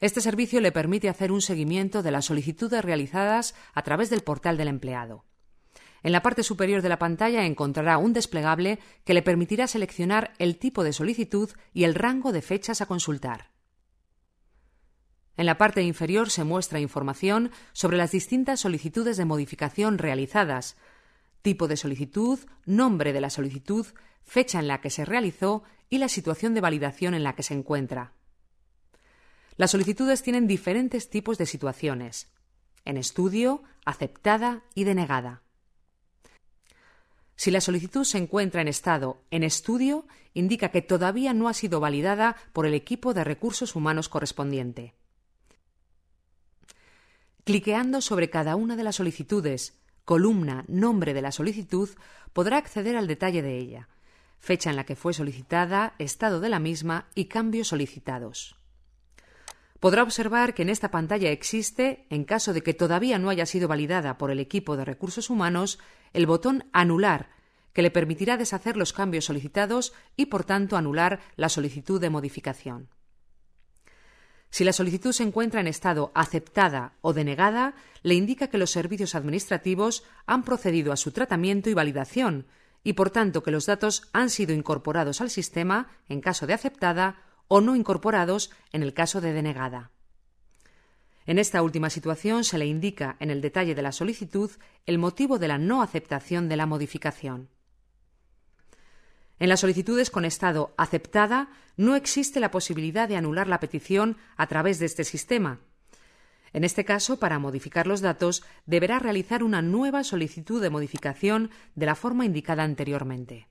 Este servicio le permite hacer un seguimiento de las solicitudes realizadas a través del portal del empleado. En la parte superior de la pantalla encontrará un desplegable que le permitirá seleccionar el tipo de solicitud y el rango de fechas a consultar. En la parte inferior se muestra información sobre las distintas solicitudes de modificación realizadas, tipo de solicitud, nombre de la solicitud, fecha en la que se realizó y la situación de validación en la que se encuentra. Las solicitudes tienen diferentes tipos de situaciones, en estudio, aceptada y denegada. Si la solicitud se encuentra en estado en estudio, indica que todavía no ha sido validada por el equipo de recursos humanos correspondiente. Cliqueando sobre cada una de las solicitudes, columna, nombre de la solicitud, podrá acceder al detalle de ella, fecha en la que fue solicitada, estado de la misma y cambios solicitados. Podrá observar que en esta pantalla existe, en caso de que todavía no haya sido validada por el equipo de recursos humanos, el botón Anular, que le permitirá deshacer los cambios solicitados y, por tanto, anular la solicitud de modificación. Si la solicitud se encuentra en estado aceptada o denegada, le indica que los servicios administrativos han procedido a su tratamiento y validación, y por tanto que los datos han sido incorporados al sistema en caso de aceptada o no incorporados en el caso de denegada. En esta última situación se le indica en el detalle de la solicitud el motivo de la no aceptación de la modificación. En las solicitudes con estado aceptada no existe la posibilidad de anular la petición a través de este sistema. En este caso, para modificar los datos, deberá realizar una nueva solicitud de modificación de la forma indicada anteriormente.